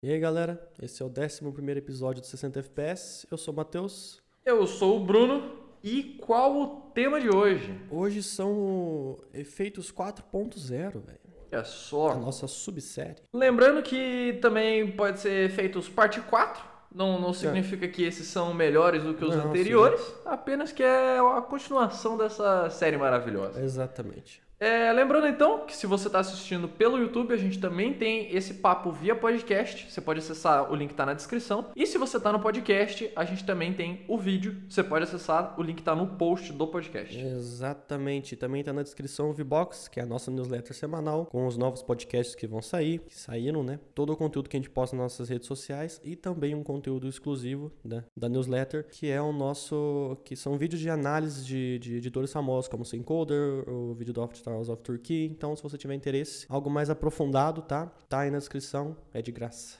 E aí galera, esse é o 11 episódio do 60 FPS. Eu sou o Matheus. Eu sou o Bruno. E qual o tema de hoje? Hoje são efeitos 4.0, velho. É só. A nossa subsérie. Lembrando que também pode ser efeitos parte 4. Não, não significa é. que esses são melhores do que os não, anteriores, sim. apenas que é a continuação dessa série maravilhosa. Exatamente. É, lembrando então que se você está assistindo pelo YouTube, a gente também tem esse papo via podcast. Você pode acessar, o link está na descrição. E se você está no podcast, a gente também tem o vídeo. Você pode acessar, o link está no post do podcast. Exatamente. Também está na descrição o VBox, que é a nossa newsletter semanal, com os novos podcasts que vão sair, que saíram, né? Todo o conteúdo que a gente posta nas nossas redes sociais e também um conteúdo exclusivo né, da newsletter, que é o nosso. que são vídeos de análise de, de editores famosos, como o Encoder, o vídeo do Off Stars of Turkey. Então, se você tiver interesse, algo mais aprofundado, tá? Tá aí na descrição, é de graça.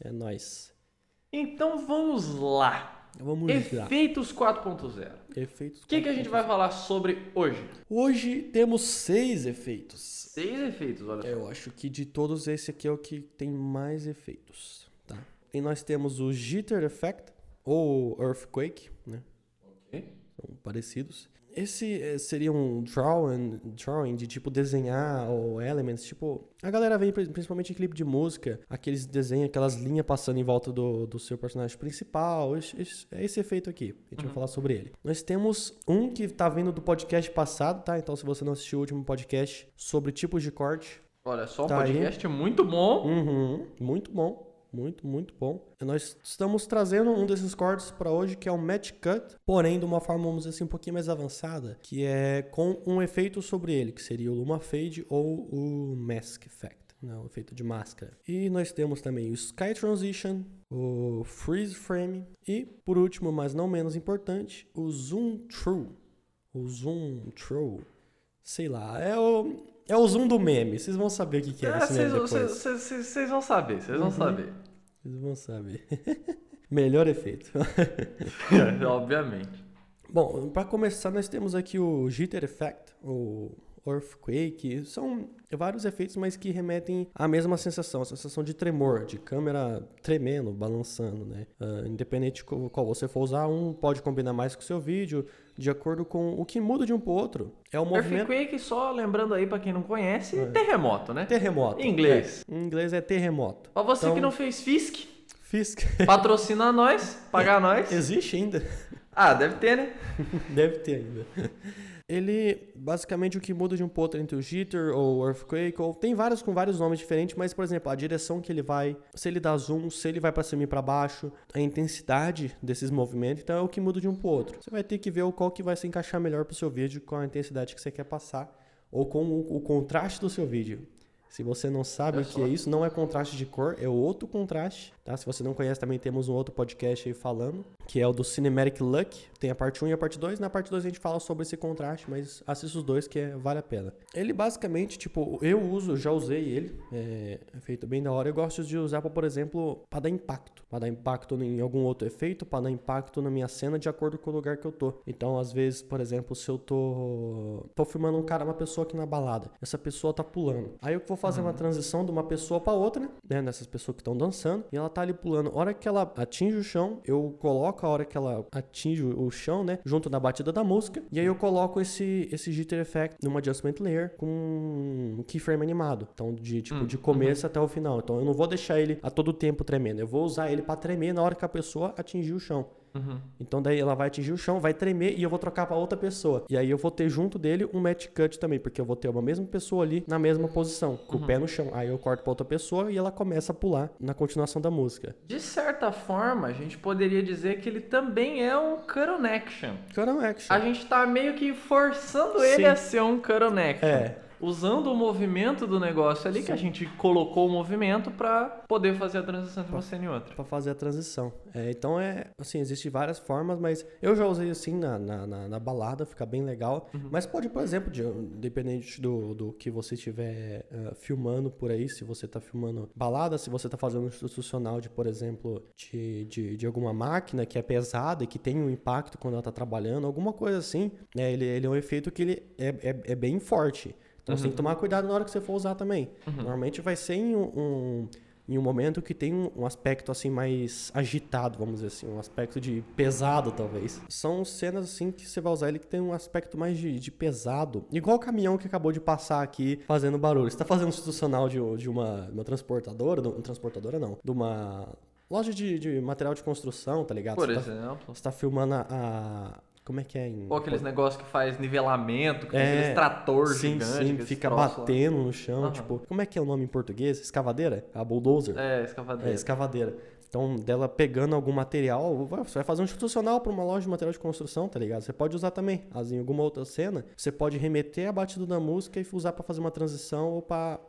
É nós. Então vamos lá. Vamos Efeitos 4.0. Efeitos. O que, que a gente vai falar sobre hoje? Hoje temos seis efeitos. Seis efeitos, olha só. Eu acho que de todos esse aqui é o que tem mais efeitos, tá? E nós temos o Jitter Effect ou Earthquake, né? Ok. São parecidos. Esse eh, seria um drawing, drawing de tipo desenhar ou elements, tipo, a galera vem principalmente em clipe de música, aqueles desenhos, aquelas linhas passando em volta do, do seu personagem principal, esse, esse, é esse efeito aqui, a gente uhum. vai falar sobre ele. Nós temos um que tá vindo do podcast passado, tá? Então se você não assistiu o último podcast sobre tipos de corte, Olha, só um tá podcast aí. muito bom. Uhum, muito bom. Muito, muito bom. Nós estamos trazendo um desses cortes para hoje que é o Match Cut, porém de uma forma, vamos dizer assim, um pouquinho mais avançada, que é com um efeito sobre ele, que seria o Luma Fade ou o Mask Effect. Né, o efeito de máscara. E nós temos também o Sky Transition, o Freeze Frame e, por último, mas não menos importante, o Zoom True. O Zoom True. Sei lá, é o é o zoom do meme. Vocês vão saber o que, que é, é esse meme depois. Vocês vão saber, vocês vão uhum. saber. Vocês vão saber. Melhor efeito. é, obviamente. Bom, para começar, nós temos aqui o Jitter Effect, o Earthquake. São vários efeitos, mas que remetem à mesma sensação, a sensação de tremor, de câmera tremendo, balançando, né? Uh, independente de qual você for usar, um pode combinar mais com o seu vídeo, de acordo com o que muda de um pro outro. É o movimento... Earthquake, só lembrando aí para quem não conhece, é. terremoto, né? Terremoto. Em inglês. É. Em inglês é terremoto. Pra você então... que não fez FISC, Fisk. Patrocina nós, pagar nós. Existe ainda. Ah, deve ter, né? deve ter ainda. Ele, basicamente, o que muda de um ponto entre o Jitter ou o Earthquake, ou tem vários com vários nomes diferentes, mas, por exemplo, a direção que ele vai, se ele dá zoom, se ele vai para cima e para baixo, a intensidade desses movimentos, então é o que muda de um pro outro. Você vai ter que ver o qual que vai se encaixar melhor pro seu vídeo com a intensidade que você quer passar, ou com o, o contraste do seu vídeo. Se você não sabe é o que é isso, não é contraste de cor, é outro contraste, tá? Se você não conhece, também temos um outro podcast aí falando, que é o do Cinematic Look. Tem a parte 1 e a parte 2. Na parte 2 a gente fala sobre esse contraste, mas assista os dois que é, vale a pena. Ele basicamente, tipo, eu uso, já usei ele, é, é feito bem da hora. Eu gosto de usar, por exemplo, para dar impacto. Para dar impacto em algum outro efeito, para dar impacto na minha cena de acordo com o lugar que eu tô. Então, às vezes, por exemplo, se eu tô, tô filmando um cara, uma pessoa aqui na balada, essa pessoa tá pulando. Aí eu vou fazer uma uhum. transição de uma pessoa para outra, né? Nessas pessoas que estão dançando. E ela tá ali pulando. A hora que ela atinge o chão, eu coloco a hora que ela atinge o chão, né? Junto da batida da música. E aí eu coloco esse, esse jitter effect numa adjustment layer com um keyframe animado. Então, de tipo, de começo uhum. até o final. Então eu não vou deixar ele a todo tempo tremendo. Eu vou usar ele para tremer na hora que a pessoa atingir o chão. Uhum. Então daí ela vai atingir o chão, vai tremer e eu vou trocar para outra pessoa. E aí eu vou ter junto dele um match cut também, porque eu vou ter uma mesma pessoa ali na mesma posição, com uhum. o pé no chão. Aí eu corto para outra pessoa e ela começa a pular na continuação da música. De certa forma, a gente poderia dizer que ele também é um cut on action. Cut on action. A gente tá meio que forçando ele Sim. a ser um cut on action. É usando o movimento do negócio ali, Sim. que a gente colocou o movimento para poder fazer a transição de uma cena em outra. Para fazer a transição. É, então, é assim, existem várias formas, mas eu já usei assim na, na, na, na balada, fica bem legal. Uhum. Mas pode, por exemplo, de, dependente do, do que você estiver uh, filmando por aí, se você está filmando balada, se você está fazendo um institucional de, por exemplo, de, de, de, alguma máquina que é pesada e que tem um impacto quando ela está trabalhando, alguma coisa assim, né? Ele, ele é um efeito que ele é, é, é bem forte. Então uhum. você tem que tomar cuidado na hora que você for usar também. Uhum. Normalmente vai ser em um, um em um momento que tem um, um aspecto assim mais agitado, vamos dizer assim, um aspecto de pesado talvez. São cenas assim que você vai usar ele que tem um aspecto mais de, de pesado, igual o caminhão que acabou de passar aqui fazendo barulho. Você tá fazendo institucional de, de uma, uma transportadora, de, uma transportadora não, de uma loja de, de material de construção, tá ligado? Por você exemplo. Tá, você tá filmando a como é que é? Em... Ou aqueles negócios que faz nivelamento, que É, tem aqueles trator sim, gigante. sim, fica troços lá. batendo no chão, Aham. tipo, como é que é o nome em português? Escavadeira? A bulldozer? É, É, escavadeira. escavadeira. Então, dela pegando algum material, você vai fazer um institucional para uma loja de material de construção, tá ligado? Você pode usar também. As- Em alguma outra cena, você pode remeter a batida da música e usar para fazer uma transição ou para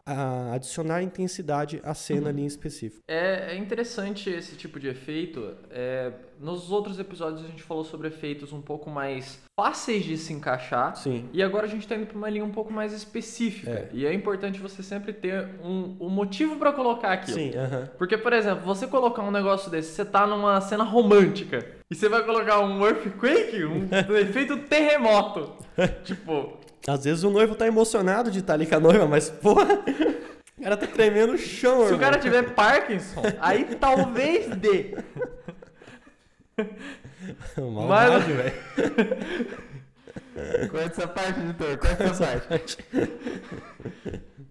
adicionar intensidade à cena Uhum. ali em específico. É, é interessante esse tipo de efeito. É, nos outros episódios a gente falou sobre efeitos um pouco mais fáceis de se encaixar. Sim. E agora a gente tá indo pra uma linha um pouco mais específica. É. E é importante você sempre ter um, um motivo pra colocar aquilo. Sim, aham. Porque, por exemplo, você colocar um negócio desse, você tá numa cena romântica e você vai colocar um earthquake, um, efeito terremoto. tipo, Às vezes o noivo tá emocionado de estar ali com a noiva, mas, porra, o cara tá tremendo o chão, se o irmão. cara tiver Parkinson, aí talvez dê. Maldade, velho. Corta essa parte, editor, corta essa parte.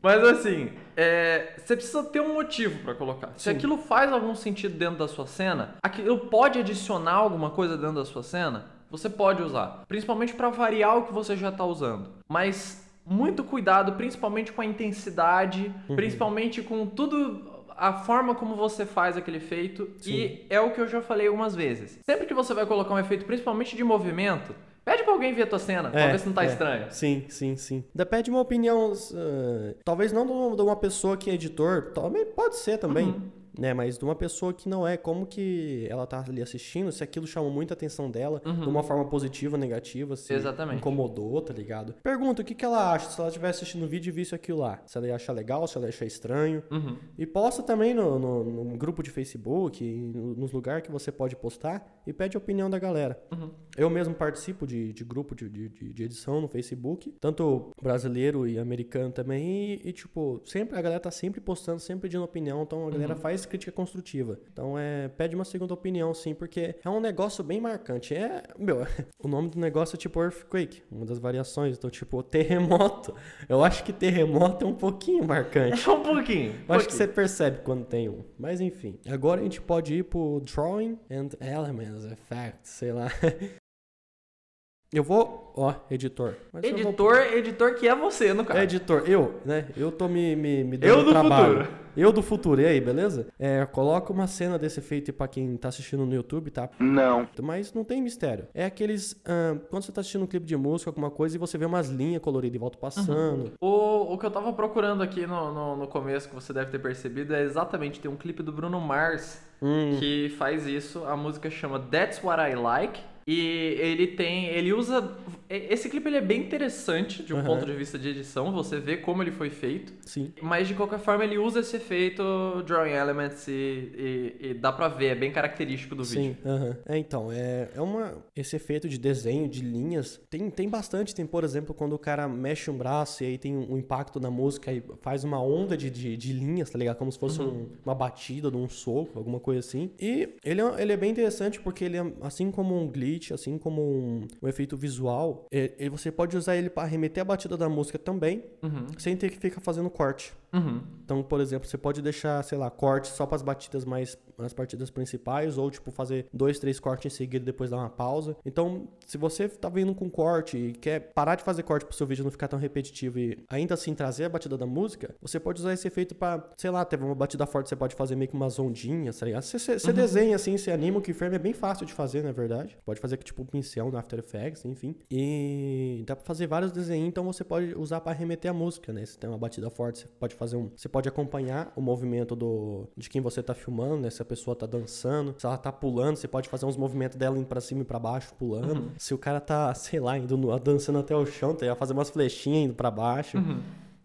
Mas assim, é, você precisa ter um motivo pra colocar. Se Sim. aquilo faz algum sentido dentro da sua cena, aquilo pode adicionar alguma coisa dentro da sua cena, você pode usar. Principalmente pra variar o que você já tá usando. Mas muito cuidado, principalmente com a intensidade, Uhum. principalmente com tudo. A forma como você faz aquele efeito. E é o que eu já falei algumas vezes. Sempre que você vai colocar um efeito, principalmente de movimento, pede pra alguém ver a tua cena, pra ver se não tá é. estranho. Sim, sim, sim. Depende de uma opinião, uh, talvez não de uma- de uma pessoa que é editor, também pode ser também, Uhum. Né? Mas de uma pessoa que não é, como que ela tá ali assistindo, se aquilo chamou muita atenção dela, de uma forma positiva ou negativa, se Uhum. Exatamente. incomodou, tá ligado? Pergunta o que, que ela acha, se ela estiver assistindo o vídeo e visse aquilo lá. Se ela ia achar legal, se ela ia achar estranho. Uhum. E posta também no, no, no grupo de Facebook, no- nos lugares que você pode postar e pede a opinião da galera. Uhum. Eu mesmo participo de, de grupo de, de, de- de edição no Facebook, tanto brasileiro e americano também, e, e, tipo, sempre a galera tá sempre postando, sempre pedindo opinião, então a galera faz crítica construtiva. Então é, pede uma segunda opinião, sim, porque é um negócio bem marcante. É, meu, o nome do negócio é tipo Earthquake, uma das variações, então tipo, terremoto. Eu acho que terremoto é um pouquinho marcante. Só um pouquinho. Eu acho que você percebe quando tem um. Mas enfim. Agora a gente pode ir pro Drawing and Elements Effects, sei lá. Eu vou. Ó, editor. Mas eu vou- Editor, editor que é você, no caso. É, editor, eu, né? Eu tô me, me, me dando Eu do trabalho. futuro. Eu do futuro, e aí, beleza? É, coloca uma cena desse efeito pra quem tá assistindo no YouTube, tá? Não. Mas não tem mistério. É aqueles. ah, quando você tá assistindo um clipe de música, alguma coisa, e você vê umas linhas coloridas e volta passando. O, o que eu tava procurando aqui no, no, no começo, que você deve ter percebido, é exatamente, tem um clipe do Bruno Mars Hum. que faz isso. A música chama That's What I Like. E ele tem. Ele usa. Esse clipe ele é bem interessante de um Aham. ponto de vista de edição. Você vê como ele foi feito. Sim. Mas de qualquer forma ele usa esse efeito Drawing Elements e, e- e dá pra ver, é bem característico do Sim, vídeo. aham. É, então, é, é uma. Esse efeito de desenho, de linhas, tem, tem bastante. Tem, por exemplo, quando o cara mexe um braço e aí tem um, impacto na música e faz uma onda de, de, de linhas, tá ligado? Como se fosse um- uma batida de um soco, alguma coisa assim. E ele é, ele é bem interessante porque ele é, assim como um glitch, assim como um, um efeito visual, é- é- você pode usar ele para remeter a batida da música também, Uhum, sem ter que ficar fazendo corte. Uhum. Então, por exemplo, você pode deixar, sei lá, cortes só para as batidas mais as partidas principais ou tipo fazer dois, três cortes em seguida e depois dar uma pausa. Então, se você tá vindo com corte e quer parar de fazer corte pro seu vídeo não ficar tão repetitivo e ainda assim trazer a batida da música, você pode usar esse efeito para, sei lá, teve uma batida forte, você pode fazer meio que umas ondinhas, tá ligado? Você, você, você desenha assim, você anima o keyframe, é bem fácil de fazer, na verdade. Pode fazer tipo um pincel no After Effects, enfim. E dá pra fazer vários desenhos, então você pode usar para remeter a música, né? Se tem uma batida forte, você pode fazer um, você pode acompanhar o movimento do de quem você tá filmando, né? Se a pessoa tá dançando, se ela tá pulando, você pode fazer uns movimentos dela indo pra cima e pra baixo pulando. Se o cara tá, sei lá, indo no- dançando até o chão, tá? fazer umas flechinhas indo pra baixo.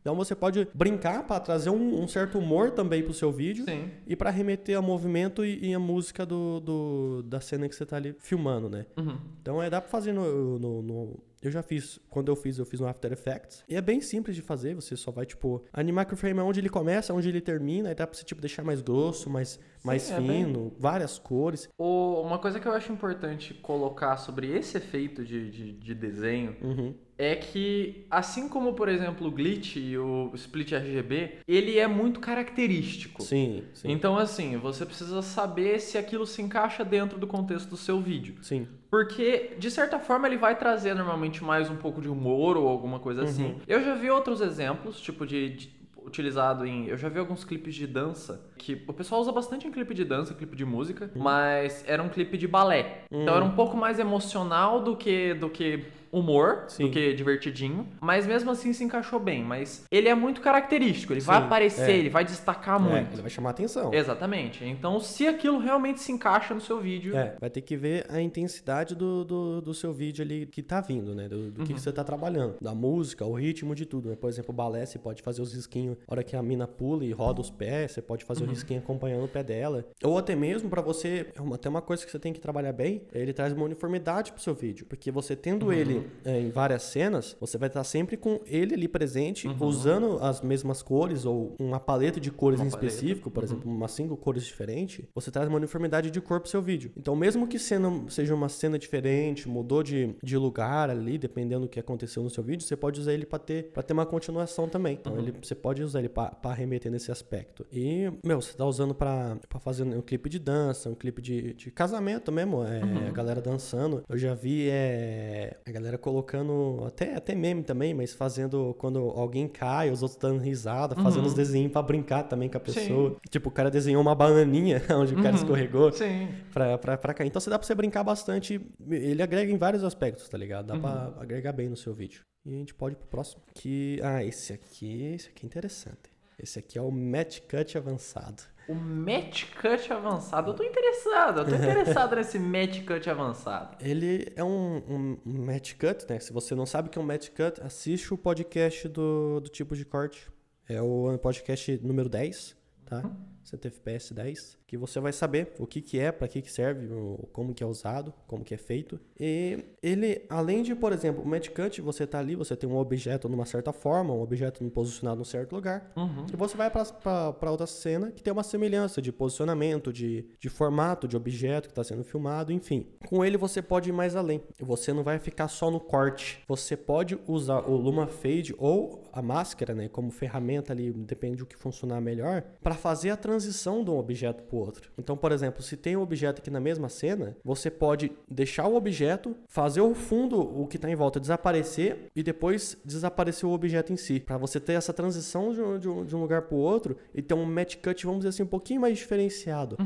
Então você pode brincar pra trazer um, um certo humor também pro seu vídeo Sim. e pra remeter ao movimento e, e a música do, do- da cena que você tá ali filmando, né? Uhum. Então é, dá pra fazer no, no- no- Eu já fiz, quando eu fiz, eu fiz no After Effects. E é bem simples de fazer, você só vai, tipo, animar que o frame é onde ele começa, onde ele termina, aí dá pra você, tipo, deixar mais grosso, mais, mais é fino, bem- várias cores. O- uma coisa que eu acho importante colocar sobre esse efeito de, de, de desenho Uhum. É que, assim como, por exemplo, o glitch e o split RGB, ele é muito característico. Sim, sim. Então, assim, você precisa saber se aquilo se encaixa dentro do contexto do seu vídeo. Sim. Porque, de certa forma, ele vai trazer normalmente mais um pouco de humor ou alguma coisa Uhum. assim. Eu já vi outros exemplos, tipo, de, de- utilizado em. Eu já vi alguns clipes de dança que o pessoal usa bastante em clipe de dança, clipe de música, mas era um clipe de balé. Então Hum. era um pouco mais emocional do que do que humor, Sim. do que divertidinho, mas mesmo assim se encaixou bem. Mas ele é muito característico, ele vai Sim, aparecer, é. ele vai destacar É, muito. ele vai chamar atenção. Exatamente. Então, se aquilo realmente se encaixa no seu vídeo, É, vai ter que ver a intensidade do, do, do seu vídeo ali que tá vindo, né? Do, do que, que você tá trabalhando. Da música, o ritmo de tudo, né? Por exemplo, o balé, você pode fazer os risquinhos na hora que a mina pula e roda os pés, você pode fazer o risquinho acompanhando o pé dela. Ou até mesmo pra você, é até uma coisa que você tem que trabalhar bem, ele traz uma uniformidade pro seu vídeo. Porque você tendo ele é, em várias cenas, você vai estar sempre com ele ali presente, usando as mesmas cores ou uma paleta de cores Uma em paleta. específico, por exemplo, umas cinco cores diferentes, você traz uma uniformidade de cor pro seu vídeo. Então, mesmo que cena, seja uma cena diferente, mudou de, de lugar ali, dependendo do que aconteceu no seu vídeo, você pode usar ele para ter, pra ter uma continuação também. Então, ele, você pode usar ele para remeter nesse aspecto. E, meu, você tá usando para fazer um clipe de dança, um clipe de, de casamento mesmo, é, a galera dançando. Eu já vi é, a galera colocando, até, até meme também, mas fazendo quando alguém cai, os outros dando risada, fazendo os desenhos para brincar também com a Sim. pessoa. Tipo, o cara desenhou uma bananinha onde o cara escorregou sim. pra, pra, pra cair. Então você dá pra você brincar bastante. Ele agrega em vários aspectos, tá ligado? Dá Uhum. pra agregar bem no seu vídeo. E a gente pode ir pro próximo. Que. Ah, esse aqui. Esse aqui é interessante. Esse aqui é o Match Cut avançado. O match cut avançado, eu tô interessado, eu tô interessado nesse match cut avançado. Ele é um, um, match cut, né? Se você não sabe o que é um match cut, assiste o podcast do, do tipo de corte. É o podcast número 10, tá? CTFPS 10, que você vai saber o que que é, para que que serve, como que é usado, como que é feito. E ele, além de, por exemplo, o cut, você tá ali, você tem um objeto numa certa forma, um objeto posicionado num certo lugar, Uhum. e você vai para outra cena que tem uma semelhança de posicionamento, de, de formato, de objeto que está sendo filmado, enfim. Com ele você pode ir mais além. Você não vai ficar só no corte. Você pode usar o Luma Fade ou a máscara, né, como ferramenta ali, depende do que funcionar melhor, para fazer a transição de um objeto para o outro. Então, por exemplo, se tem um objeto aqui na mesma cena, você pode deixar o objeto, fazer o fundo, o que está em volta, desaparecer e depois desaparecer o objeto em si, para você ter essa transição de um, de um- de um lugar para o outro e ter um match cut, vamos dizer assim, um pouquinho mais diferenciado.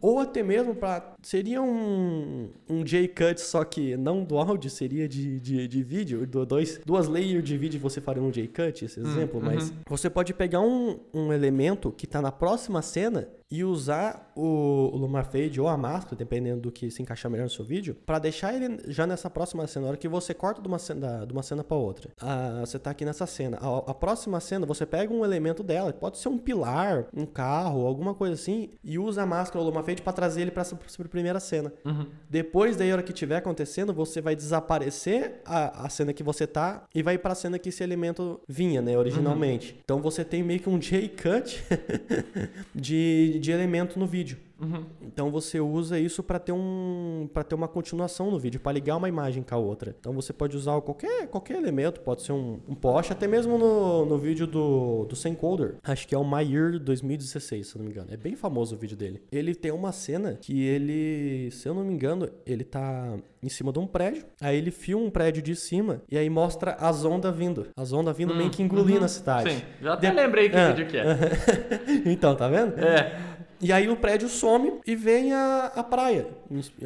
Ou até mesmo para seria um, um J-cut, só que não do áudio, seria de, de, de vídeo, do, dois, duas layers de vídeo você faria um J-cut, esse exemplo, mas você pode pegar um, um elemento que está na próxima cena cena e usar o, o Luma Fade ou a máscara, dependendo do que se encaixar melhor no seu vídeo, para deixar ele já nessa próxima cena. Na hora que você corta de uma cena, de uma cena para outra, ah, você tá aqui nessa cena. A, a próxima cena, você pega um elemento dela, pode ser um pilar, um carro, alguma coisa assim, e usa a máscara ou o Luma Fade para trazer ele para essa primeira cena. Depois, daí, a hora que estiver acontecendo, você vai desaparecer a, a cena que você tá e vai para a cena que esse elemento vinha, né, originalmente. Então você tem meio que um J-cut de, de elemento no vídeo. Então você usa isso para ter um para ter uma continuação no vídeo, para ligar uma imagem com a outra. Então você pode usar qualquer, qualquer elemento, pode ser um, um poste, até mesmo no, no vídeo do, do Sencoder. Acho que é o My Year 2016, se eu não me engano. É bem famoso o vídeo dele. Ele tem uma cena que ele, se eu não me engano, ele tá em cima de um prédio. Aí ele filma um prédio de cima e aí mostra as ondas vindo. As ondas vindo meio que engolindo a cidade. Sim, já até De- lembrei que Ah. vídeo que é. então, tá vendo? É. E aí o prédio some e vem a, a praia.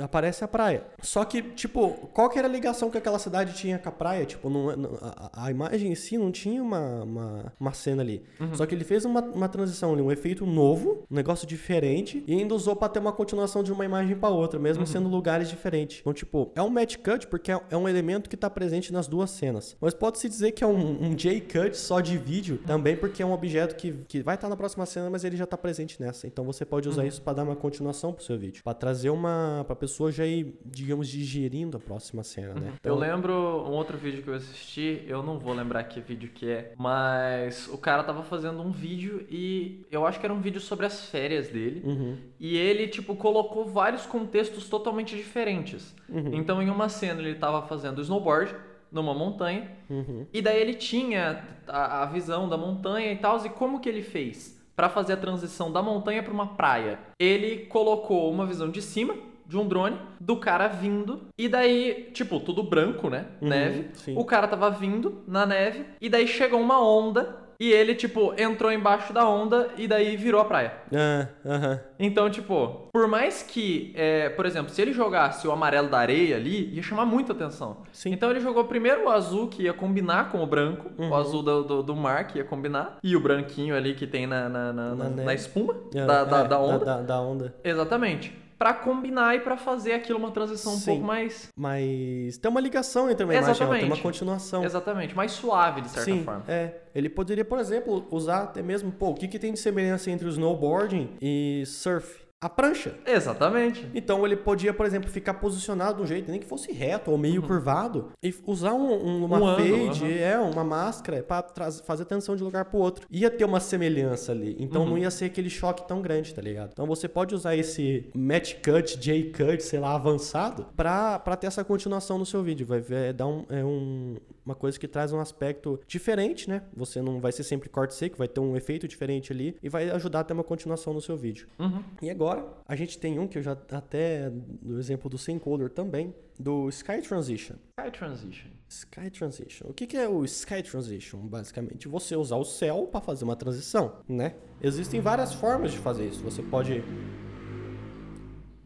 Aparece a praia. Só que, tipo, qual que era a ligação que aquela cidade tinha com a praia? Tipo, não, não- a, a imagem em si não tinha uma, uma, uma cena ali. Só que ele fez uma, uma transição ali, um efeito novo, um negócio diferente, e ainda usou pra ter uma continuação de uma imagem pra outra, mesmo sendo lugares diferentes. Então, tipo, é um match cut porque é, é um elemento que tá presente nas duas cenas. Mas pode-se dizer que é um, um J-cut só de vídeo também, porque é um objeto que, que vai estar na próxima cena, mas ele já tá presente nessa. Então você você pode usar isso para dar uma continuação pro seu vídeo, para trazer uma pra pessoa já ir, digamos, digerindo a próxima cena, né? Eu lembro um outro vídeo que eu assisti, eu não vou lembrar que vídeo que é, mas o cara tava fazendo um vídeo e eu acho que era um vídeo sobre as férias dele. Uhum. E ele, tipo, colocou vários contextos totalmente diferentes. Uhum. Então, em uma cena, ele tava fazendo snowboard numa montanha. Uhum. E daí ele tinha a, a visão da montanha e tal. E como que ele fez? Pra fazer a transição da montanha pra uma praia. Ele colocou uma visão de cima de um drone do cara vindo e daí, tipo, tudo branco, né? Uhum, neve. sim. O cara tava vindo na neve e daí chegou uma onda e ele, tipo, entrou embaixo da onda e daí virou a praia. Ah, aham. Então, tipo, por mais que, é, por exemplo, se ele jogasse o amarelo da areia ali, ia chamar muita atenção. Sim. Então ele jogou primeiro o azul, que ia combinar com o branco, Uhum. o azul do, do, do mar, que ia combinar, e o branquinho ali que tem na, na, na, Na na- espuma É, da, da, é, da onda. Da, da onda. Exatamente. Pra combinar e pra fazer aquilo uma transição um Sim. pouco mais. Mas tem uma ligação entre uma imagem e outra, tem uma Exatamente. continuação. Exatamente, mais suave, de certa Sim, forma. é. Ele poderia, por exemplo, usar até mesmo, pô, o que, que tem de semelhança entre o snowboarding e surf? A prancha. Exatamente. Então ele podia, por exemplo, ficar posicionado de um jeito, nem que fosse reto ou meio curvado, e usar um, um- uma Um fade, aham. é, uma máscara, pra traz- fazer atenção de lugar pro outro. Ia ter uma semelhança ali, então Uhum. não ia ser aquele choque tão grande, tá ligado? Então você pode usar esse match cut, J cut, sei lá, avançado, pra, pra ter essa continuação no seu vídeo. Vai ver, é, dar um, é um, uma coisa que traz um aspecto diferente, né? Você não vai ser sempre corte seco, vai ter um efeito diferente ali e vai ajudar a ter uma continuação no seu vídeo. Uhum. E agora, a gente tem um que eu já até no exemplo do Syncoder também, do Sky Transition. Sky Transition. Sky Transition. O que, que é o Sky Transition? Basicamente, você usar o céu para fazer uma transição, né? Existem várias formas de fazer isso. Você pode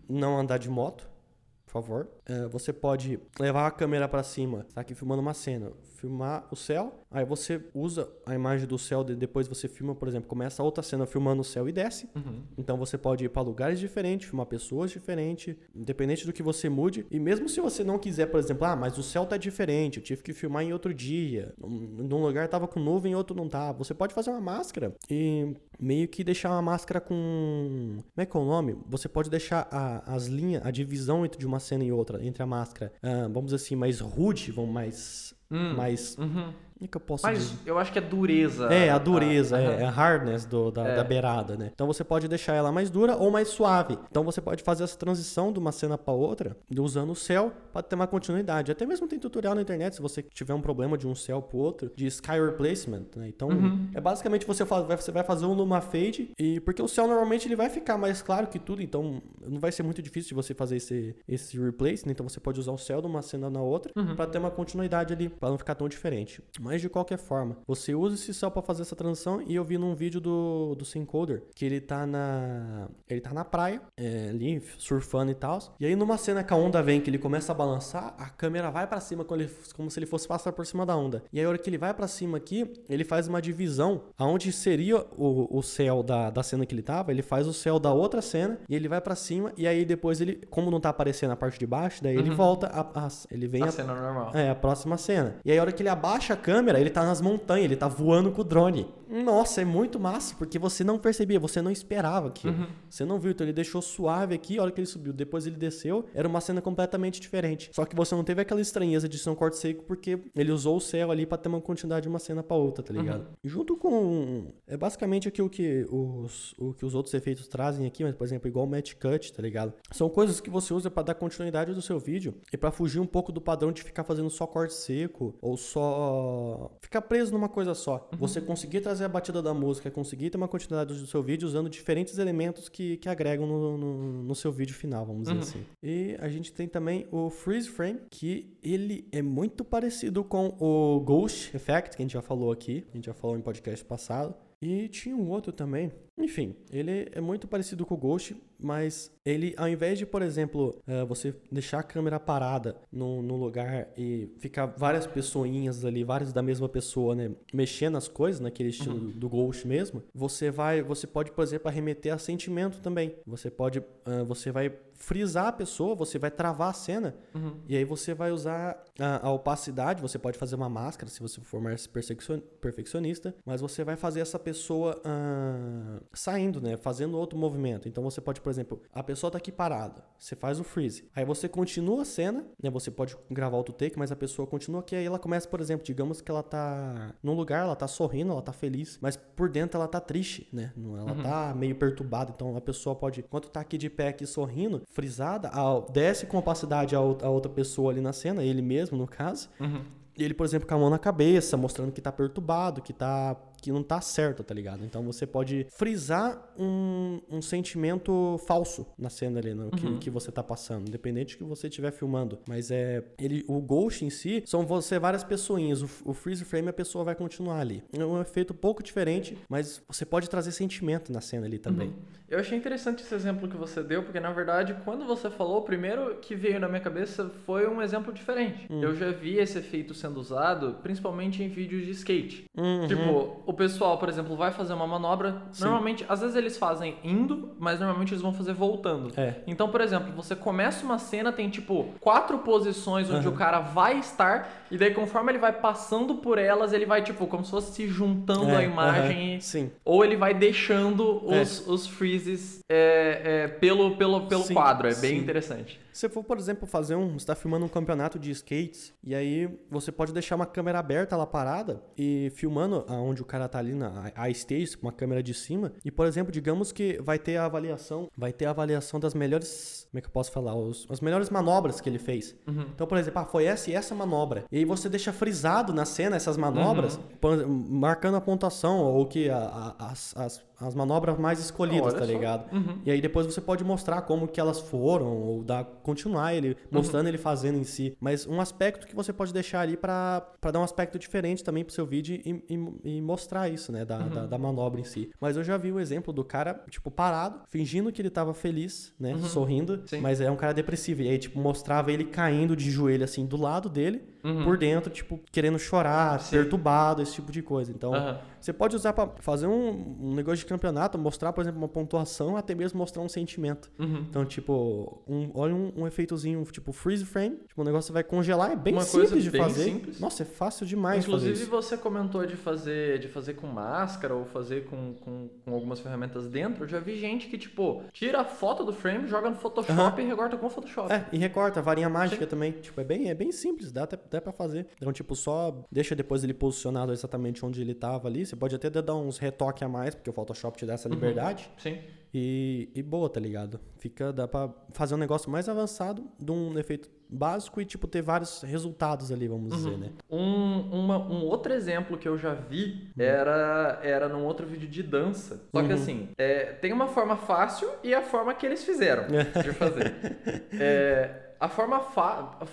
não andar de moto, favor. É, você pode levar a câmera para cima, tá aqui filmando uma cena, filmar o céu, aí você usa a imagem do céu, de- depois você filma, por exemplo, começa outra cena filmando o céu e desce. Uhum. Então você pode ir para lugares diferentes, filmar pessoas diferentes, independente do que você mude. E mesmo se você não quiser, por exemplo, ah, mas o céu tá diferente, eu tive que filmar em outro dia. Num lugar tava com nuvem, em outro não tava. Você pode fazer uma máscara e meio que deixar uma máscara com. Como é que é o nome? Você pode deixar a- as linhas, a divisão entre de uma cena e outra, entre a máscara, ah, vamos dizer assim, mais rude, vão mais. Hum. mais. Uhum. Como é que eu posso Mas dizer? eu acho que é dureza. É, a dureza, Aham. é, é a hardness do- da, É. da beirada, né? Então você pode deixar ela mais dura ou mais suave. Então você pode fazer essa transição de uma cena para outra usando o céu para ter uma continuidade. Até mesmo tem tutorial na internet se você tiver um problema de um céu pro outro, de sky replacement, né? Então Uhum. é basicamente você, faz, vai- você vai fazer um numa fade e porque o céu normalmente ele vai ficar mais claro que tudo, então não vai ser muito difícil de você fazer esse esse replace, né? Então você pode usar o céu de uma cena na outra Uhum. para ter uma continuidade ali, para não ficar tão diferente. Mas de qualquer forma, você usa esse céu para fazer essa transição e eu vi num vídeo do do Syncoder que ele tá na ele tá na praia, é, ali surfando e tal. E aí numa cena que a onda vem que ele começa a balançar, a câmera vai para cima como, ele- como se ele fosse passar por cima da onda. E aí a hora que ele vai para cima aqui, ele faz uma divisão aonde seria o, o céu da, da cena que ele tava, ele faz o céu da outra cena e ele vai para cima e aí depois ele, como não tá aparecendo a parte de baixo, daí ele volta a, a- ele vem A a- cena normal. é, a próxima cena. E aí, a hora que ele abaixa a câmera, ele tá nas montanhas, ele tá voando com o drone. Nossa, é muito massa, porque você não percebia, você não esperava aquilo. Você não viu, então ele deixou suave aqui, a hora que ele subiu. Depois ele desceu, era uma cena completamente diferente. Só que você não teve aquela estranheza de ser um corte seco, porque ele usou o céu ali pra ter uma continuidade de uma cena pra outra, tá ligado? Junto com. É basicamente aquilo que os, o que os outros efeitos trazem aqui, mas, por exemplo, igual o match cut, tá ligado? São coisas que você usa pra dar continuidade do seu vídeo e pra fugir um pouco do padrão de ficar fazendo só corte seco ou só ficar preso numa coisa só. Você conseguir trazer a batida da música, conseguir ter uma continuidade do seu vídeo usando diferentes elementos que, que agregam no, no, no seu vídeo final, vamos dizer assim. E a gente tem também o freeze frame, que ele é muito parecido com o Ghost Effect, que a gente já falou aqui, a gente já falou em podcast passado. E tinha um outro também. Enfim, ele é muito parecido com o Ghost, mas ele, ao invés de, por exemplo, eh, você deixar a câmera parada no, no lugar e ficar várias pessoinhas ali, várias da mesma pessoa, né, mexendo as coisas, naquele estilo do Ghost mesmo, você vai, você pode, por exemplo, arremeter a sentimento também. Você pode, ah, você vai frisar a pessoa, você vai travar a cena, e aí você vai usar a, a opacidade, você pode fazer uma máscara se você for mais perfeccion- perfeccionista, mas você vai fazer essa pessoa ah, saindo, né? Fazendo outro movimento. Então você pode, por exemplo, a pessoa tá aqui parada, você faz o freeze. Aí você continua a cena, né? Você pode gravar outro take, mas a pessoa continua aqui. Aí ela começa, por exemplo, digamos que ela tá num lugar, ela tá sorrindo, ela tá feliz, mas por dentro ela tá triste, né? Ela uhum. tá meio perturbada. Então a pessoa pode, enquanto tá aqui de pé, aqui sorrindo, frisada, desce com opacidade a outra pessoa ali na cena, ele mesmo, no caso. Uhum. E ele, por exemplo, com a mão na cabeça, mostrando que tá perturbado, que tá que não tá certo, tá ligado? Então você pode frisar um, um sentimento falso na cena ali, no, que, uhum. que você tá passando, independente do que você estiver filmando. Mas é. Ele, o Ghost em si são você várias pessoinhas. O, o freeze frame a pessoa vai continuar ali. É um efeito um pouco diferente, mas você pode trazer sentimento na cena ali também. Uhum. Eu achei interessante esse exemplo que você deu, porque na verdade, quando você falou, o primeiro que veio na minha cabeça foi um exemplo diferente. Uhum. Eu já vi esse efeito sendo usado, principalmente em vídeos de skate. Uhum. Tipo, o pessoal, por exemplo, vai fazer uma manobra. Sim. Normalmente, às vezes eles fazem indo, mas normalmente eles vão fazer voltando. É. Então, por exemplo, você começa uma cena, tem tipo quatro posições onde uhum. o cara vai estar, e daí conforme ele vai passando por elas, ele vai, tipo, como se fosse se juntando é. a imagem. Sim. Ou ele vai deixando os, é. os freezes é, é, pelo, pelo, pelo sim, quadro. É bem sim. interessante. Se for, por exemplo, fazer um. Você está filmando um campeonato de skates, e aí você pode deixar uma câmera aberta lá parada e filmando aonde o cara tá ali na a stage, com uma câmera de cima. E, por exemplo, digamos que vai ter a avaliação, vai ter a avaliação das melhores. Como é que eu posso falar? Os, as melhores manobras que ele fez. Uhum. Então, por exemplo, ah, foi essa e essa manobra. E aí você deixa frisado na cena essas manobras, uhum. marcando a pontuação, ou que a, a, as, as as manobras mais escolhidas, Olha tá ligado? Uhum. E aí depois você pode mostrar como que elas foram, ou dar, continuar ele, mostrando uhum. ele fazendo em si. Mas um aspecto que você pode deixar ali para dar um aspecto diferente também pro seu vídeo e, e, e mostrar isso, né? Da, uhum. da, da, manobra em si. Mas eu já vi o exemplo do cara, tipo, parado, fingindo que ele tava feliz, né? Uhum. Sorrindo. Sim. Mas é um cara depressivo. E aí, tipo, mostrava ele caindo de joelho, assim, do lado dele, uhum. por dentro, tipo, querendo chorar, Sim. perturbado, esse tipo de coisa. Então, você pode usar para fazer um, um negócio de campeonato, mostrar, por exemplo, uma pontuação, até mesmo mostrar um sentimento. Uhum. Então, tipo, um, olha um, um, efeitozinho, tipo, freeze frame. Tipo, o negócio vai congelar, é bem uma simples de bem fazer. Simples. Nossa, é fácil demais Inclusive, você comentou de fazer, de fazer com máscara ou fazer com, com, com, algumas ferramentas dentro. Eu já vi gente que, tipo, tira a foto do frame, joga no Photoshop uhum. e recorta com o Photoshop. É, e recorta, varinha mágica Sim. também. Tipo, é bem, é bem simples, dá até, até pra fazer. Então, tipo, só deixa depois ele posicionado exatamente onde ele tava ali. Você pode até dar uns retoques a mais, porque o Photoshop te dá essa uhum. liberdade. Uhum. Sim. E, e boa, tá ligado? Fica, dá pra fazer um negócio mais avançado de um efeito básico e, tipo, ter vários resultados ali, vamos uhum. dizer, né? Um, uma, um outro exemplo que eu já vi uhum. era, era num outro vídeo de dança. Só que, uhum. assim, é, tem uma forma fácil e a forma que eles fizeram de fazer. é, a forma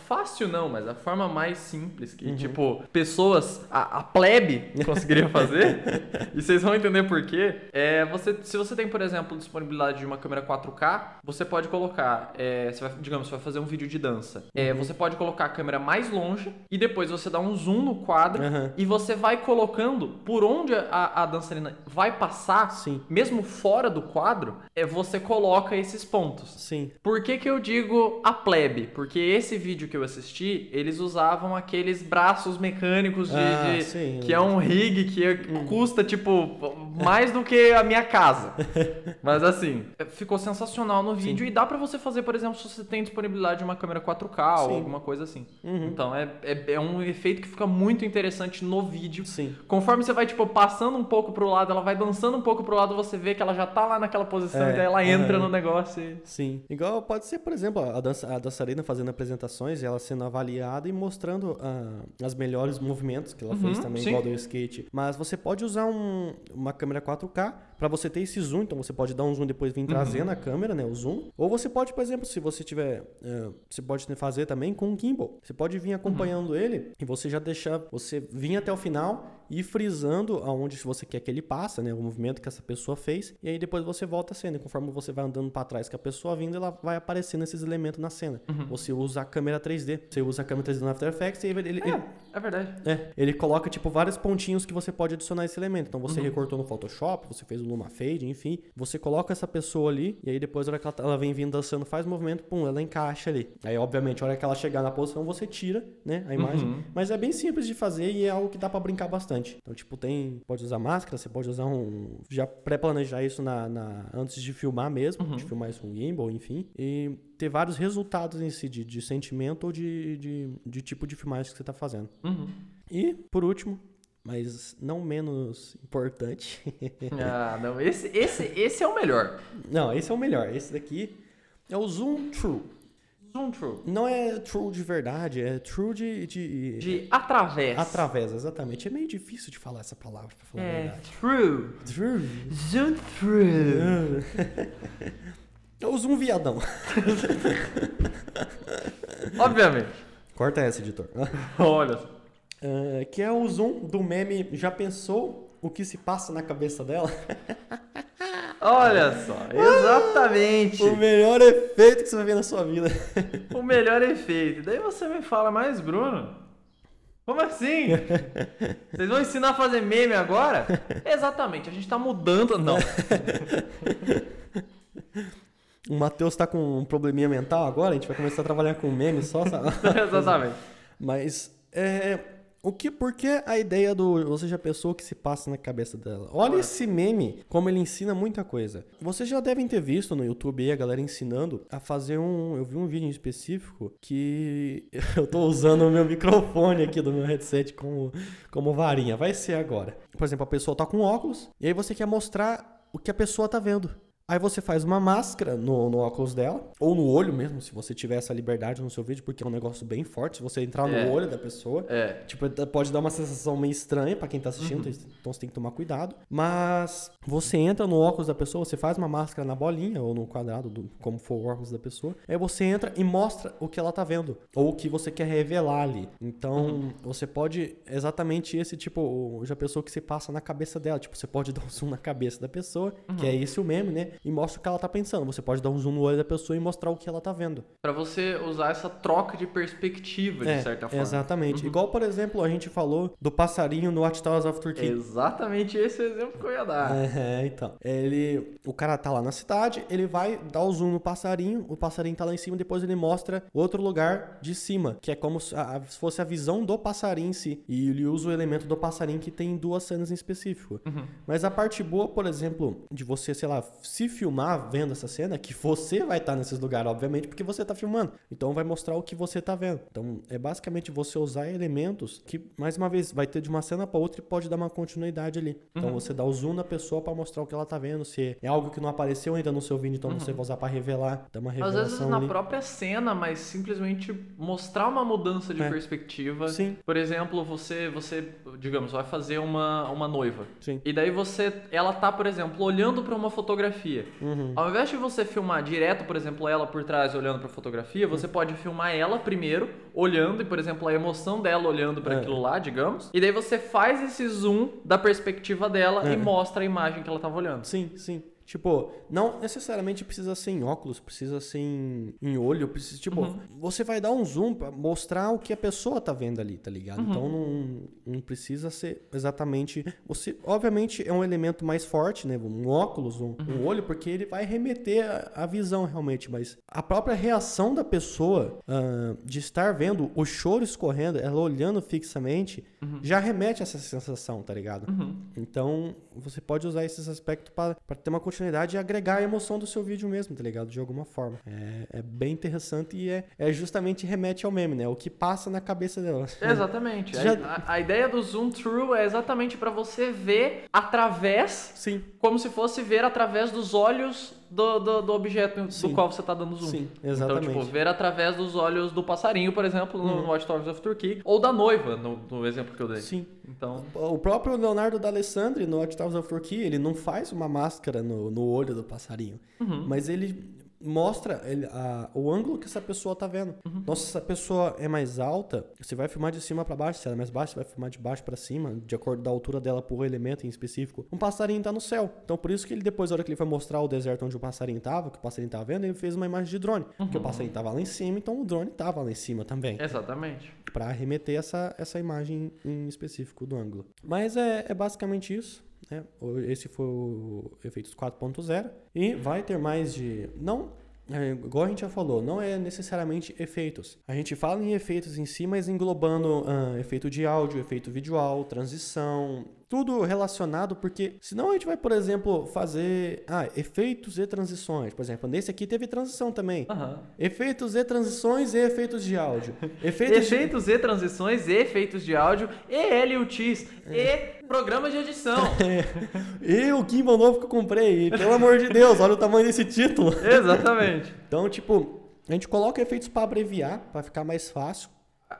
fácil não, mas a forma mais simples que, uhum. tipo, pessoas, a, a plebe conseguiria fazer, e vocês vão entender por quê, é você, se você tem, por exemplo, disponibilidade de uma câmera 4K, você pode colocar, é, você vai, digamos, você vai fazer um vídeo de dança, é, uhum. você pode colocar a câmera mais longe e depois você dá um zoom no quadro uhum. e você vai colocando por onde a, a dançarina vai passar, Sim. mesmo fora do quadro, é, você coloca esses pontos. Sim. Por que que eu digo a plebe? Porque esse vídeo que eu assisti, eles usavam aqueles braços mecânicos de, ah, de sim, que é um rig que custa tipo mais do que a minha casa. Mas assim, ficou sensacional no vídeo sim. e dá para você fazer, por exemplo, se você tem disponibilidade de uma câmera 4K sim. ou alguma coisa assim. Uhum. Então é, é, é, um efeito que fica muito interessante no vídeo. Sim. Conforme você vai tipo passando um pouco pro lado, ela vai dançando um pouco pro lado, você vê que ela já tá lá naquela posição é, e daí ela entra uhum. no negócio. E... Sim. Igual pode ser, por exemplo, a dança a dançarina fazendo apresentações, ela sendo avaliada e mostrando uh, as melhores movimentos que ela uhum, fez também, sim. igual do skate. Mas você pode usar um, uma câmera 4K para você ter esse zoom, então você pode dar um zoom depois vir trazendo uhum. a câmera, né, o zoom. Ou você pode, por exemplo, se você tiver, uh, você pode fazer também com um gimbal. Você pode vir acompanhando uhum. ele e você já deixar, você vir até o final e frisando aonde você quer que ele passe, né, o movimento que essa pessoa fez, e aí depois você volta a cena. E conforme você vai andando para trás que a pessoa vindo, ela vai aparecendo esses elementos na cena. Uhum. Você usa a câmera 3D, você usa a câmera 3D no After Effects e ele, ele, é. ele É verdade. É, ele coloca, tipo, vários pontinhos que você pode adicionar esse elemento. Então, você recortou no Photoshop, você fez o Luma Fade, enfim. Você coloca essa pessoa ali, e aí depois, na hora que ela, tá- ela vem vindo dançando, faz movimento, pum, ela encaixa ali. Aí, obviamente, a hora que ela chegar na posição, você tira, né, a imagem. Uhum. Mas é bem simples de fazer e é algo que dá pra brincar bastante. Então, tipo, tem... Pode usar máscara, você pode usar um... Já pré-planejar isso na, na- antes de filmar mesmo, Uhum. de filmar isso com gimbal, enfim. E ter vários resultados em si, de, de sentimento ou de, de, de tipo de filmagem que você tá fazendo. Uhum. E, por último, mas não menos importante. Ah, não. Esse, esse, esse é o melhor. não, esse é o melhor. Esse daqui é o Zoom True. Zoom True. Não é true de verdade, é true de. de, De através. Através, exatamente. É meio difícil de falar essa palavra, pra falar a É, verdade. true. True. Zoom True. É o Zoom viadão. Obviamente. Corta essa, editor. Olha só. Ah, que é o Zoom do meme Já pensou o que se passa na cabeça dela? Olha só. Exatamente. o melhor efeito que você vai ver na sua vida. O melhor efeito. Daí você me fala, mas Bruno, como assim? Vocês vão ensinar a fazer meme agora? Exatamente, a gente tá mudando. Não. O Matheus tá com um probleminha mental agora, a gente vai começar a trabalhar com meme só, sabe? Exatamente. Mas é. O que, por que a ideia do você já pensou que se passa na cabeça dela? Olha esse meme, como ele ensina muita coisa. Vocês já devem ter visto no YouTube aí a galera ensinando a fazer um. Eu vi um vídeo em específico que eu tô usando o meu microfone aqui do meu headset como, como varinha. Vai ser agora. Por exemplo, a pessoa tá com óculos e aí você quer mostrar o que a pessoa tá vendo. Aí você faz uma máscara no, no óculos dela, ou no olho mesmo, se você tiver essa liberdade no seu vídeo, porque é um negócio bem forte. Se você entrar no É. olho da pessoa, É. tipo, pode dar uma sensação meio estranha pra quem tá assistindo, então você tem que tomar cuidado. Mas você entra no óculos da pessoa, você faz uma máscara na bolinha ou no quadrado, do, como for o óculos da pessoa, aí você entra e mostra o que ela tá vendo, ou o que você quer revelar ali. Então, você pode exatamente esse tipo, já pensou que se passa na cabeça dela, tipo, você pode dar um zoom na cabeça da pessoa, que é esse o meme, né? E mostra o que ela tá pensando. Você pode dar um zoom no olho da pessoa e mostrar o que ela tá vendo. Pra você usar essa troca de perspectiva, de É, certa forma. Exatamente. Igual, por exemplo, a gente falou do passarinho no Watch Towers of Turkey. Exatamente esse é exemplo que eu ia dar. É, então. Ele. O cara tá lá na cidade, ele vai dar o zoom no passarinho, o passarinho tá lá em cima, depois ele mostra outro lugar de cima, que é como se, a- se fosse a visão do passarinho em si. E ele usa o elemento do passarinho que tem duas cenas em específico. Mas a parte boa, por exemplo, de você, sei lá, se filmar vendo essa cena, que você vai estar nesses lugares, obviamente, porque você tá filmando. Então vai mostrar o que você tá vendo. Então é basicamente você usar elementos que, mais uma vez, vai ter de uma cena pra outra e pode dar uma continuidade ali. Então você dá o zoom na pessoa pra mostrar o que ela tá vendo. Se é algo que não apareceu ainda no seu vídeo, então você vai usar pra revelar. Dá uma Às revelação vezes na ali. própria cena, mas simplesmente mostrar uma mudança de É. perspectiva. Sim. Por exemplo, você, você, digamos, vai fazer uma, uma noiva. Sim. E daí você, ela tá, por exemplo, olhando pra uma fotografia. Uhum. Ao invés de você filmar direto, por exemplo, ela por trás olhando pra fotografia, você Uhum. pode filmar ela primeiro, olhando, e por exemplo, a emoção dela olhando pra É. aquilo lá, digamos. E daí você faz esse zoom da perspectiva dela É. e mostra a imagem que ela tava olhando. Sim, sim. Tipo, não necessariamente precisa ser em óculos, precisa ser em, em olho, precisa, tipo, Uhum. você vai dar um zoom pra mostrar o que a pessoa tá vendo ali, tá ligado? Uhum. Então não, não precisa ser exatamente. Você, obviamente, é um elemento mais forte, né? Um óculos, um, Uhum. um olho, porque ele vai remeter a, a visão realmente, mas a própria reação da pessoa ah, de estar vendo o choro escorrendo, ela olhando fixamente, já remete a essa sensação, tá ligado? Uhum. Então, você pode usar esses aspectos para ter uma continuidade e agregar a emoção do seu vídeo mesmo, tá ligado? De alguma forma. É, é bem interessante e é, é justamente remete ao meme, né? O que passa na cabeça dela. Exatamente. A- Já- A, a ideia do zoom through é exatamente pra você ver através, Sim, como se fosse ver através dos olhos do, do, do objeto Sim. do qual você tá dando zoom. sim, exatamente. Então, tipo, ver através dos olhos do passarinho, por exemplo, no Uhum. Watch Towers of Turkey, ou da noiva, no, no exemplo que eu dei. Sim. Então, O próprio Leonardo D'Alessandri, no Watch Towers of Turkey, ele não faz uma máscara no, no olho do passarinho. uhum. Mas ele mostra ele- a- o ângulo que essa pessoa tá vendo. Uhum. Então, se essa pessoa é mais alta, você vai filmar de cima pra baixo. Se ela é mais baixa, você vai filmar de baixo pra cima, de acordo da altura dela por elemento em específico. Um passarinho tá no céu. Então, por isso que ele depois, na hora que ele foi mostrar o deserto onde o passarinho tava, que o passarinho tava vendo, ele fez uma imagem de drone. Porque Uhum. o passarinho tava lá em cima, então o drone tava lá em cima também. Exatamente. Pra remeter essa, essa imagem em específico do ângulo. Mas é, é basicamente isso. Né? Esse foi o Efeitos 4.0. E vai ter mais de. Não. é, igual a gente já falou, não é necessariamente efeitos. A gente fala em efeitos em si, mas englobando ah, efeito de áudio, efeito visual, transição, tudo relacionado, porque senão a gente vai, por exemplo, fazer ah, efeitos e transições. Por exemplo, nesse aqui teve transição também. Aham. Efeitos e transições e efeitos de áudio. Efeitos de- Efeitos e transições, e efeitos de áudio, e LUTs, e programas de edição. E o gimbal novo que eu comprei. E, pelo amor de Deus, olha o tamanho desse título. Exatamente. Então, tipo, a gente coloca efeitos para abreviar, para ficar mais fácil.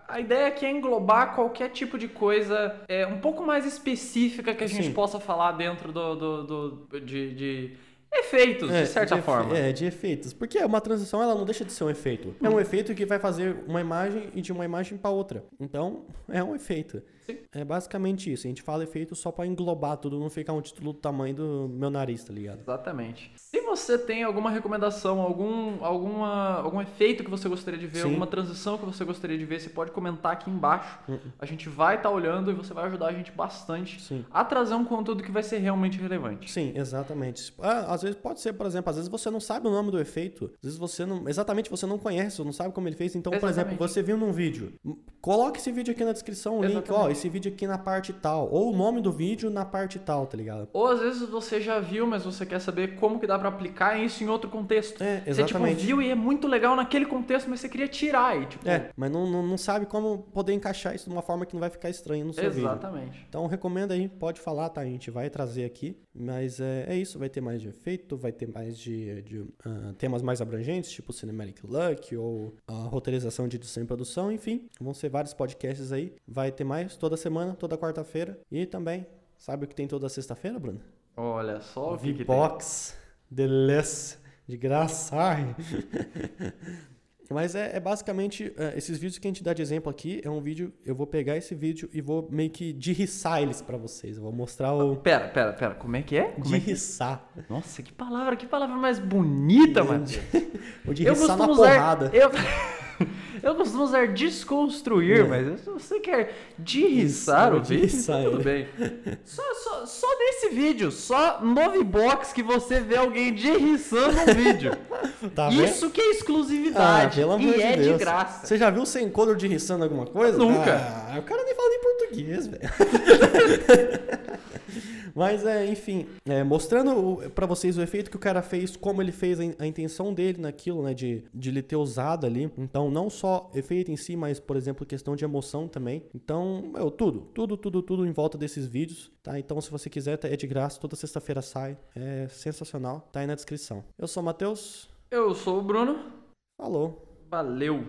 A ideia aqui é englobar qualquer tipo de coisa é, um pouco mais específica que a gente Sim. possa falar dentro do, do, do- de, de efeitos, de certa efe- forma. É, de efeitos. Porque uma transição, ela não deixa de ser um efeito. É um efeito que vai fazer uma imagem e de uma imagem para outra. Então, é um efeito. Sim. É basicamente isso. A gente fala efeito só para englobar tudo, não ficar um título do tamanho do meu nariz, tá ligado? Exatamente. Se você tem alguma recomendação, algum, alguma, algum efeito que você gostaria de ver, Sim. alguma transição que você gostaria de ver, você pode comentar aqui embaixo. A gente vai estar olhando e você vai ajudar a gente bastante Sim. a trazer um conteúdo que vai ser realmente relevante. Sim, exatamente. Ah, às vezes pode ser, por exemplo, às vezes você não sabe o nome do efeito, às vezes você não, exatamente você não conhece, não sabe como ele fez. Então, por exemplo, Exatamente. você viu num vídeo, coloque esse vídeo aqui na descrição, o link, ó, Exatamente. Esse vídeo aqui na parte tal, ou o nome do vídeo na parte tal, tá ligado? Ou às vezes você já viu, mas você quer saber como que dá pra aplicar isso em outro contexto. É, Você tipo, exatamente. viu e é muito legal naquele contexto, mas você queria tirar e tipo, É, mas não, não, não sabe como poder encaixar isso de uma forma que não vai ficar estranho no seu vídeo. Exatamente. Então recomenda aí, pode falar, tá? A gente vai trazer aqui. Mas é, é isso, vai ter mais de efeito, vai ter mais de, de, ah, temas mais abrangentes, tipo Cinematic Look ou a roteirização de edição e produção, enfim. Vão ser vários podcasts aí. Vai ter mais toda semana, toda quarta-feira. E também, sabe o que tem toda sexta-feira, Bruno? Olha só o que, que tem. V-Box, Deless, de graça. Ai. Mas é, é basicamente é, esses vídeos que a gente dá de exemplo aqui. É um vídeo, eu vou pegar esse vídeo e vou meio que derriçar eles pra vocês. Eu vou mostrar o. Pera, pera, pera, como é que é? Como é que... Derriçar. Nossa, que palavra, que palavra mais bonita, mano. O derriçar na usar. porrada. Eu... eu costumo usar desconstruir, É. mas se você quer derriçar o vídeo, derriçar tudo ele. bem. Só, só, só nesse vídeo, só no box que você vê alguém derriçando um vídeo. Tá? Isso que é Ah, exclusividade. amor e de é Deus. de graça. Você já viu sem encoder de rissando alguma coisa? Nunca. Ah, o cara nem fala nem português, velho. Mas, é, enfim, é, mostrando pra vocês o efeito que o cara fez, como ele fez a, a intenção dele naquilo, né, de, de ele ter usado ali. Então, não só efeito em si, mas, por exemplo, questão de emoção também. Então, meu, tudo, tudo, tudo, tudo em volta desses vídeos, tá? Então, se você quiser, tá- é de graça, toda sexta-feira sai. É sensacional, tá aí na descrição. Eu sou o Matheus, Eu sou o Bruno. falou. Valeu.